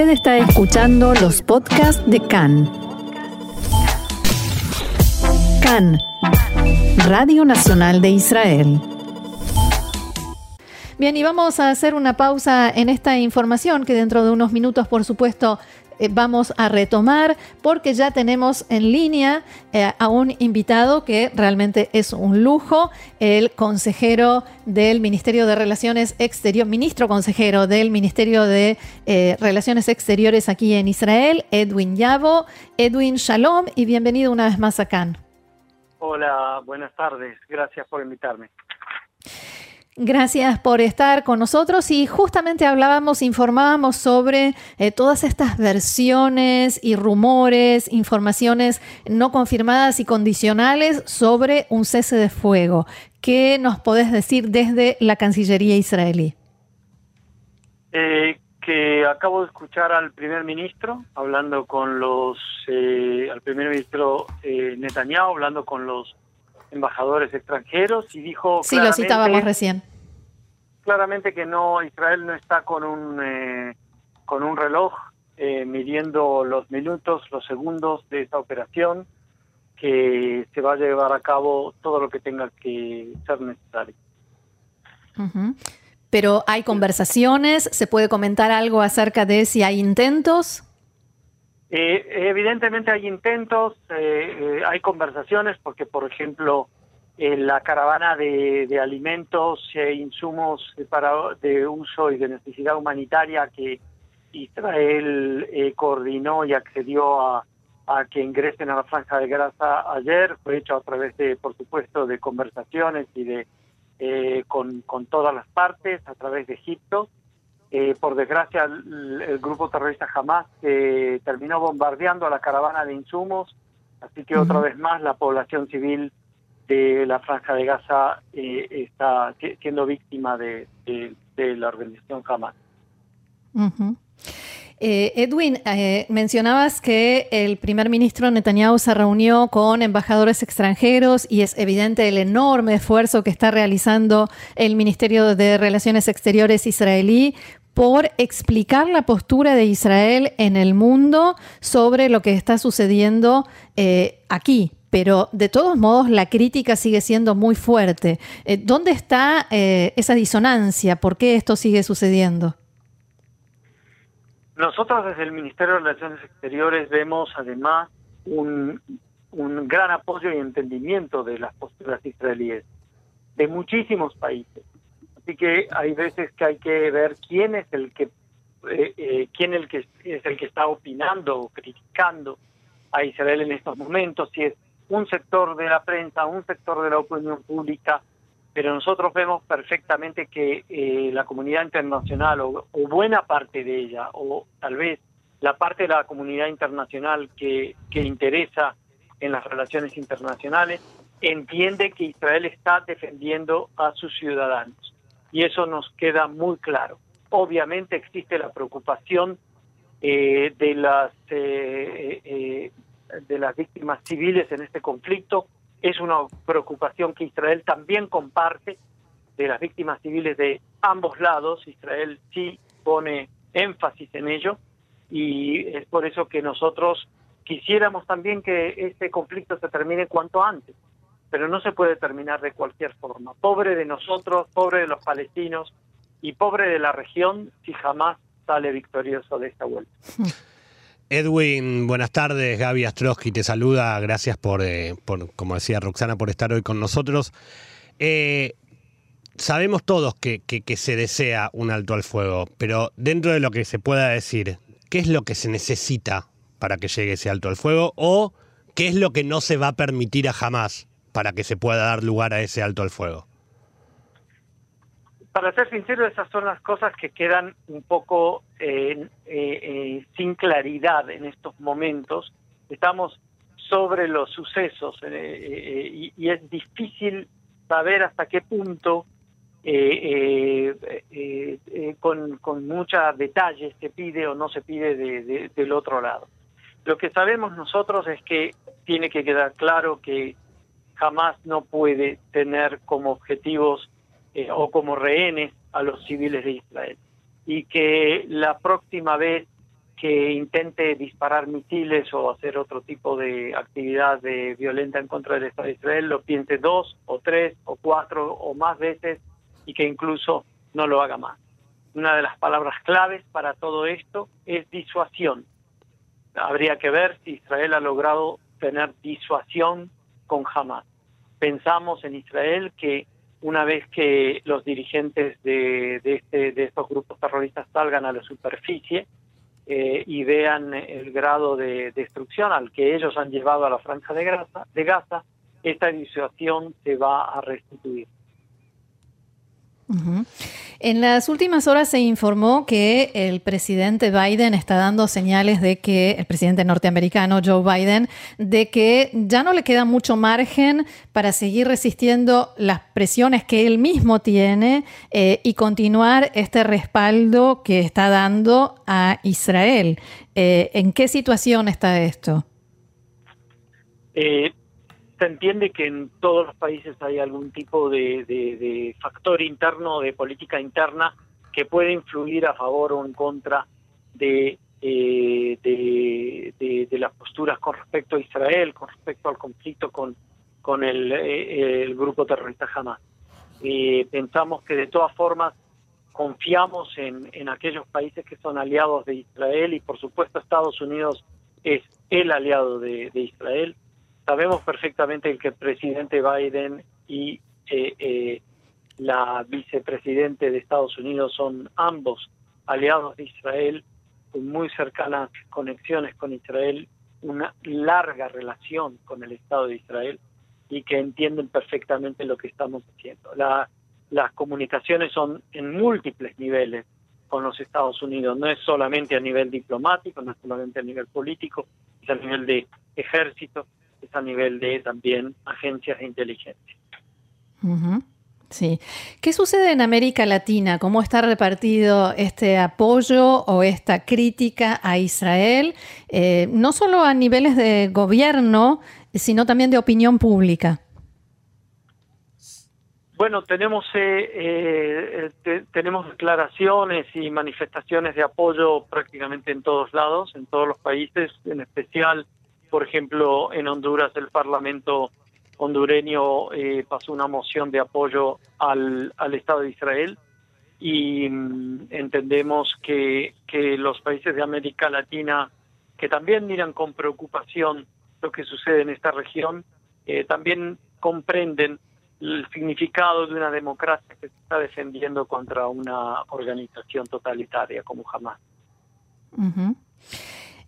Usted está escuchando los podcasts de CAN. CAN, Radio Nacional de Israel. Bien, y vamos a hacer una pausa en esta información que dentro de unos minutos, por supuesto, eh, vamos a retomar porque ya tenemos en línea eh, a un invitado que realmente es un lujo, el consejero del Ministerio de Relaciones Exteriores, ministro consejero del Ministerio de eh, Relaciones Exteriores aquí en Israel, Edwin Yavo. Edwin, shalom y bienvenido una vez más a Cannes. Hola, buenas tardes. Gracias por invitarme. Gracias por estar con nosotros y justamente hablábamos, informábamos sobre eh, todas estas versiones y rumores, informaciones no confirmadas y condicionales sobre un cese de fuego. ¿Qué nos podés decir desde la Cancillería israelí? Eh, que acabo de escuchar al primer ministro hablando con los, eh, al primer ministro Netanyahu hablando con los embajadores extranjeros y dijo sí lo citábamos recién claramente que no Israel no está con un eh, con un reloj eh, midiendo los minutos los segundos de esta operación que se va a llevar a cabo todo lo que tenga que ser necesario. Pero hay conversaciones se puede comentar algo acerca de si hay intentos eh, evidentemente hay intentos, hay conversaciones, porque por ejemplo la caravana de, alimentos e insumos para, de uso y de necesidad humanitaria que Israel eh, coordinó y accedió a, que ingresen a la franja de grasa ayer. Fue hecho a través de, por supuesto, de conversaciones y de eh, con, con todas las partes a través de Egipto. Eh, por desgracia, el, grupo terrorista Hamas terminó bombardeando a la caravana de insumos, así que otra vez más la población civil de la franja de Gaza eh, está siendo víctima de, la organización Hamas. Eh, Edwin, eh, mencionabas que el primer ministro Netanyahu se reunió con embajadores extranjeros y es evidente el enorme esfuerzo que está realizando el Ministerio de Relaciones Exteriores israelí por explicar la postura de Israel en el mundo sobre lo que está sucediendo aquí, pero de todos modos la crítica sigue siendo muy fuerte. Eh, ¿Dónde está eh, esa disonancia? ¿Por qué esto sigue sucediendo? Nosotros desde el Ministerio de Relaciones Exteriores vemos además un, gran apoyo y entendimiento de las posturas israelíes, de muchísimos países. Así que hay veces que hay que ver quién es el que eh, quién el que es el que está opinando o criticando a Israel en estos momentos, si es un sector de la prensa, un sector de la opinión pública, pero nosotros vemos perfectamente que eh, la comunidad internacional o, buena parte de ella, o tal vez la parte de la comunidad internacional que, que interesa en las relaciones internacionales, entiende que Israel está defendiendo a sus ciudadanos. Y eso nos queda muy claro. Obviamente existe la preocupación eh, de las eh, de las víctimas civiles en este conflicto. Es una preocupación que Israel también comparte de las víctimas civiles de ambos lados. Israel sí pone énfasis en ello y es por eso que nosotros quisiéramos también que este conflicto se termine cuanto antes, pero no se puede terminar de cualquier forma. Pobre de nosotros, pobre de los palestinos y pobre de la región si jamás sale victorioso de esta vuelta. Edwin, buenas tardes. Gaby Astrosky te saluda. Gracias por, eh, como decía Roxana, por estar hoy con nosotros. Eh, sabemos todos que, se desea un alto al fuego, pero dentro de lo que se pueda decir, ¿qué es lo que se necesita para que llegue ese alto al fuego? ¿O qué es lo que no se va a permitir a jamás para que se pueda dar lugar a ese alto al fuego? Para ser sincero, esas son las cosas que quedan un poco eh, eh, sin claridad en estos momentos. Estamos sobre los sucesos eh, y, es difícil saber hasta qué punto con, con mucha detalle se pide o no se pide del otro lado. Lo que sabemos nosotros es que tiene que quedar claro que jamás no puede tener como objetivos eh, o como rehenes a los civiles de Israel. Y que la próxima vez que intente disparar misiles o hacer otro tipo de actividad de violenta en contra del Estado de Israel lo piense dos o tres o cuatro o más veces y que incluso no lo haga más. Una de las palabras claves para todo esto es disuasión. Habría que ver si Israel ha logrado tener disuasión con Hamas. Pensamos en Israel que una vez que los dirigentes de, de, este, de estos grupos terroristas salgan a la superficie eh, y vean el grado de destrucción al que ellos han llevado a la franja de Gaza, de Gaza esta disuasión se va a restituir. En las últimas horas se informó que el presidente Biden está dando señales de que, el presidente norteamericano Joe Biden, de que ya no le queda mucho margen para seguir resistiendo las presiones que él mismo tiene eh, y continuar este respaldo que está dando a Israel. Eh, ¿En qué situación está esto? Eh, se entiende que en todos los países hay algún tipo de, factor interno, de política interna, que puede influir a favor o en contra de, eh, de, las posturas con respecto a Israel, con respecto al conflicto con, eh, el grupo terrorista Hamas. Eh, pensamos que de todas formas confiamos en, en aquellos países que son aliados de Israel y por supuesto Estados Unidos es el aliado de Israel Sabemos perfectamente que el presidente Biden y eh, eh, la vicepresidente de Estados Unidos son ambos aliados de Israel, con muy cercanas conexiones con Israel, una larga relación con el Estado de Israel y que entienden perfectamente lo que estamos haciendo. las comunicaciones son en múltiples niveles con los Estados Unidos, no es solamente a nivel diplomático, no es solamente a nivel político, es a nivel de ejército, es a nivel de también agencias de inteligencia. Sí. ¿Qué sucede en América Latina? ¿Cómo está repartido este apoyo o esta crítica a Israel? Eh, no solo a niveles de gobierno, sino también de opinión pública. Bueno, tenemos eh, eh, tenemos declaraciones y manifestaciones de apoyo prácticamente en todos lados, en todos los países, en especial por ejemplo, en Honduras el Parlamento hondureño eh, pasó una moción de apoyo al, al Estado de Israel y mm, entendemos que, que los países de América Latina, que también miran con preocupación lo que sucede en esta región, eh, también comprenden el significado de una democracia que se está defendiendo contra una organización totalitaria como jamás.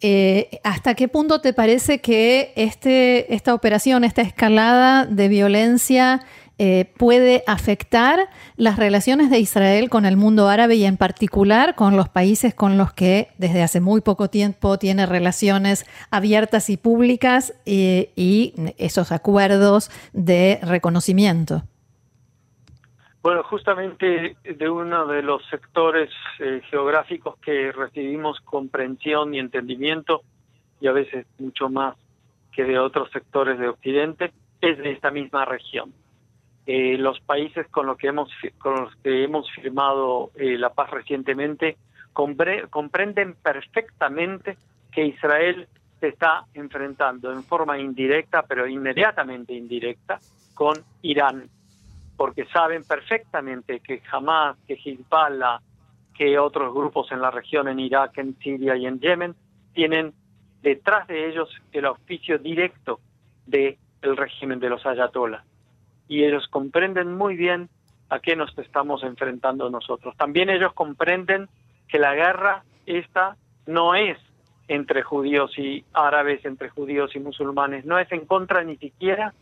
Eh, ¿Hasta qué punto te parece que este, esta operación, esta escalada de violencia eh, puede afectar las relaciones de Israel con el mundo árabe y en particular con los países con los que desde hace muy poco tiempo tiene relaciones abiertas y públicas eh, y esos acuerdos de reconocimiento? Bueno, justamente de uno de los sectores eh, geográficos que recibimos comprensión y entendimiento, y a veces mucho más que de otros sectores de Occidente, es de esta misma región. Eh, los países con los que hemos, con los que hemos firmado eh, la paz recientemente comprenden perfectamente que Israel se está enfrentando en forma indirecta, pero inmediatamente indirecta, con Irán porque saben perfectamente que jamás que Hezbollah, que otros grupos en la región, en Irak, en Siria y en Yemen, tienen detrás de ellos el auspicio directo del el régimen de los ayatolás. Y ellos comprenden muy bien a qué nos estamos enfrentando nosotros. También ellos comprenden que la guerra esta no es entre judíos y árabes, entre judíos y musulmanes, no es en contra ni siquiera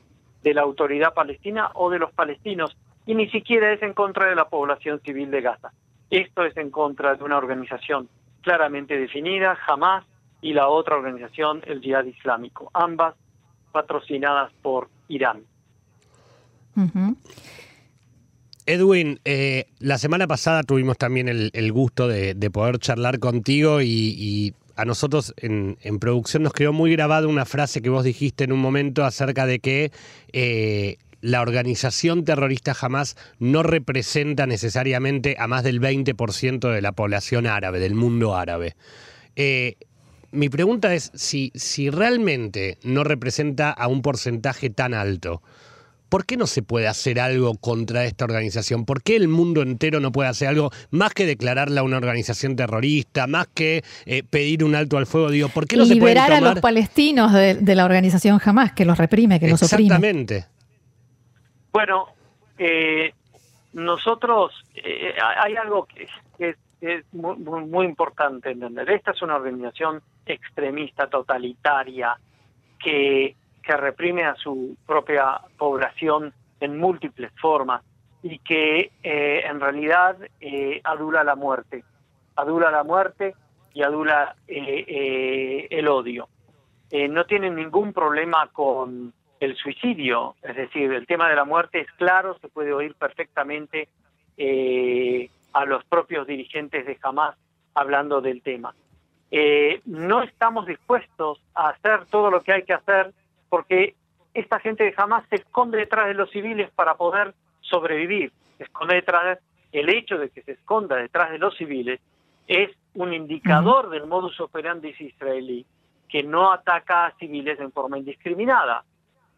de la autoridad palestina o de los palestinos, y ni siquiera es en contra de la población civil de Gaza. Esto es en contra de una organización claramente definida, Hamas, y la otra organización, el Jihad Islámico, ambas patrocinadas por Irán. Edwin, eh, la semana pasada tuvimos también el, gusto de, poder charlar contigo y a nosotros en, producción nos quedó muy grabada una frase que vos dijiste en un momento acerca de que eh, la organización terrorista jamás no representa necesariamente a más del 20% de la población árabe, del mundo árabe. Eh, mi pregunta es si, si realmente no representa a un porcentaje tan alto, ¿por qué no se puede hacer algo contra esta organización? ¿Por qué el mundo entero no puede hacer algo más que declararla una organización terrorista, más que eh, pedir un alto al fuego? Digo, ¿por qué no se puede Liberar a los palestinos de, la organización jamás, que los reprime, que los oprime. Exactamente. Bueno, eh, nosotros, eh, hay algo que, es muy, muy, importante entender. Esta es una organización extremista, totalitaria, que, que reprime a su propia población en múltiples formas y que eh, en realidad eh, adula la muerte, adula la muerte y adula eh, el odio. no tienen ningún problema con el suicidio, es decir, el tema de la muerte es claro, se puede oír perfectamente a los propios dirigentes de Hamas hablando del tema. No estamos dispuestos a hacer todo lo que hay que hacer porque esta gente Hamas se esconde detrás de los civiles para poder sobrevivir. Se esconde detrás el hecho de que se esconda detrás de los civiles es un indicador del modus operandi israelí que no ataca a civiles en forma indiscriminada.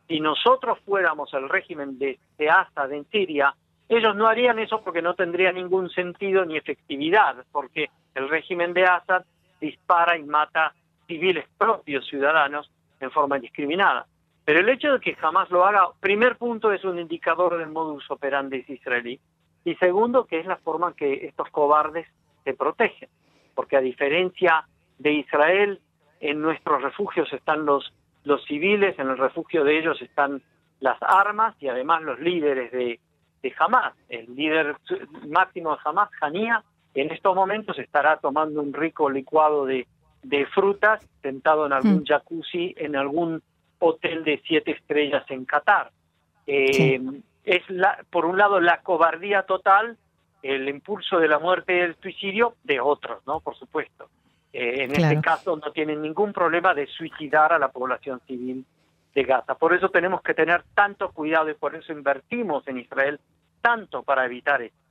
Si nosotros fuéramos el régimen de, de Assad en Siria, ellos no harían eso porque no tendría ningún sentido ni efectividad, porque el régimen de Assad dispara y mata civiles propios ciudadanos en forma indiscriminada. Pero el hecho de que jamás lo haga, primer punto, es un indicador del modus operandi israelí. Y segundo, que es la forma en que estos cobardes se protegen. Porque a diferencia de Israel, en nuestros refugios están los, los civiles, en el refugio de ellos están las armas y además los líderes de, de Hamas. El líder máximo de Hamas, Hanía, en estos momentos estará tomando un rico licuado de, de frutas sentado en algún mm. jacuzzi en algún hotel de siete estrellas en Qatar. Eh, es la, por un lado la cobardía total, el impulso de la muerte y el suicidio de otros, ¿no? Por supuesto. Eh, en este caso no tienen ningún problema de suicidar a la población civil de Gaza. Por eso tenemos que tener tanto cuidado y por eso invertimos en Israel tanto para evitar esto.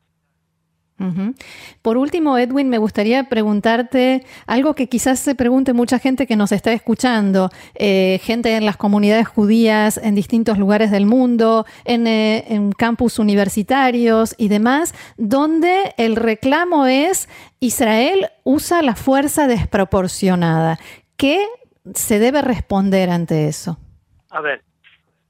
Por último, Edwin, me gustaría preguntarte algo que quizás se pregunte mucha gente que nos está escuchando, eh, gente en las comunidades judías en distintos lugares del mundo, en, eh, en, campus universitarios y demás, donde el reclamo es Israel usa la fuerza desproporcionada. ¿Qué se debe responder ante eso? A ver,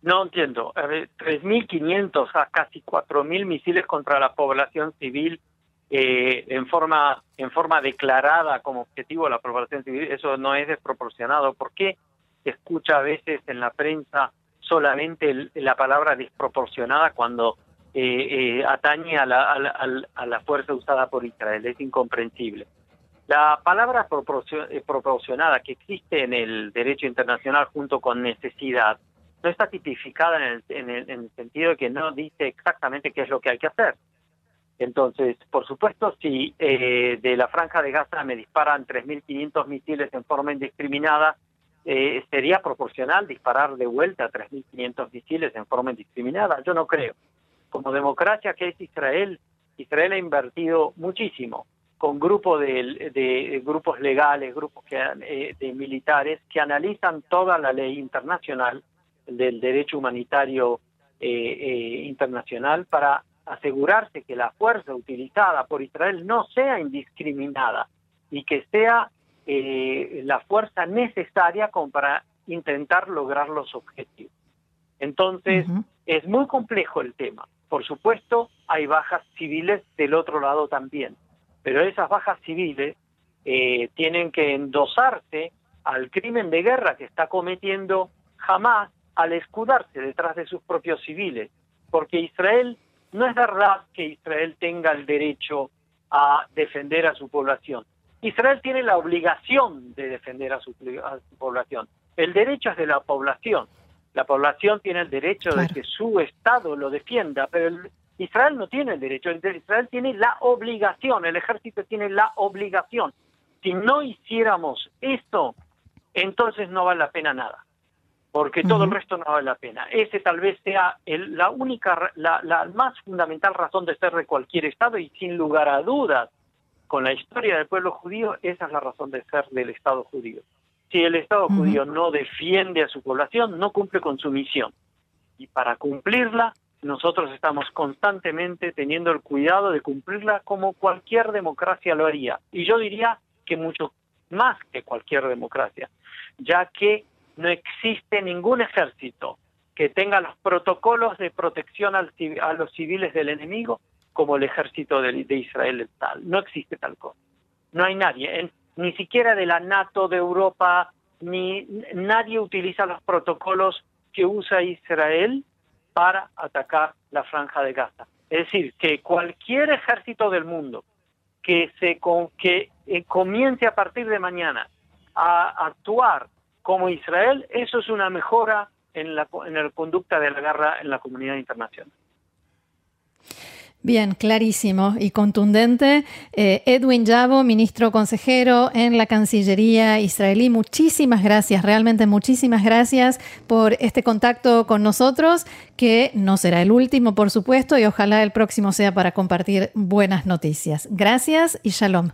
no entiendo. A ver, 3.500 a casi 4.000 misiles contra la población civil eh, en forma en forma declarada como objetivo la población civil, eso no es desproporcionado. ¿Por qué se escucha a veces en la prensa solamente la palabra desproporcionada cuando eh, eh, atañe a la, a, la, fuerza usada por Israel? Es incomprensible. La palabra proporcionada que existe en el derecho internacional junto con necesidad no está tipificada en el, en el, en el sentido de que no dice exactamente qué es lo que hay que hacer. Entonces, por supuesto, si eh, de la franja de Gaza me disparan 3.500 misiles en forma indiscriminada, eh, sería proporcional disparar de vuelta 3.500 misiles en forma indiscriminada. Yo no creo. Como democracia que es Israel, Israel ha invertido muchísimo con grupos de, grupos legales, grupos que, eh, de militares que analizan toda la ley internacional del derecho humanitario internacional para asegurarse que la fuerza utilizada por Israel no sea indiscriminada y que sea eh, la fuerza necesaria como para intentar lograr los objetivos. Entonces, es muy complejo el tema. Por supuesto, hay bajas civiles del otro lado también, pero esas bajas civiles eh, tienen que endosarse al crimen de guerra que está cometiendo Hamas al escudarse detrás de sus propios civiles, porque Israel no es verdad que Israel tenga el derecho a defender a su población. Israel tiene la obligación de defender a su, población. El derecho es de la población. La población tiene el derecho de que su Estado lo defienda, pero Israel no tiene el derecho. Israel tiene la obligación, el ejército tiene la obligación. Si no hiciéramos esto, entonces no vale la pena nada porque todo el resto no vale la pena. Ese tal vez sea la única, la, más fundamental razón de ser de cualquier Estado y sin lugar a dudas con la historia del pueblo judío, esa es la razón de ser del Estado judío. Si el Estado judío no defiende a su población, no cumple con su misión. Y para cumplirla, nosotros estamos constantemente teniendo el cuidado de cumplirla como cualquier democracia lo haría. Y yo diría que mucho más que cualquier democracia, ya que no existe ningún ejército que tenga los protocolos de protección a los civiles del enemigo como el ejército de, Israel tal. No existe tal cosa. No hay nadie, ni siquiera de la NATO de Europa, ni nadie utiliza los protocolos que usa Israel para atacar la franja de Gaza. Es decir, que cualquier ejército del mundo que se que eh, comience a partir de mañana a actuar como Israel, eso es una mejora en la, en la conducta de la guerra en la comunidad internacional. Bien, clarísimo y contundente. Eh, Edwin Yabo, ministro consejero en la Cancillería israelí, muchísimas gracias, realmente muchísimas gracias por este contacto con nosotros, que no será el último, por supuesto, y ojalá el próximo sea para compartir buenas noticias. Gracias y shalom.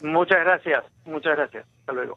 Muchas gracias, muchas gracias. Hasta luego.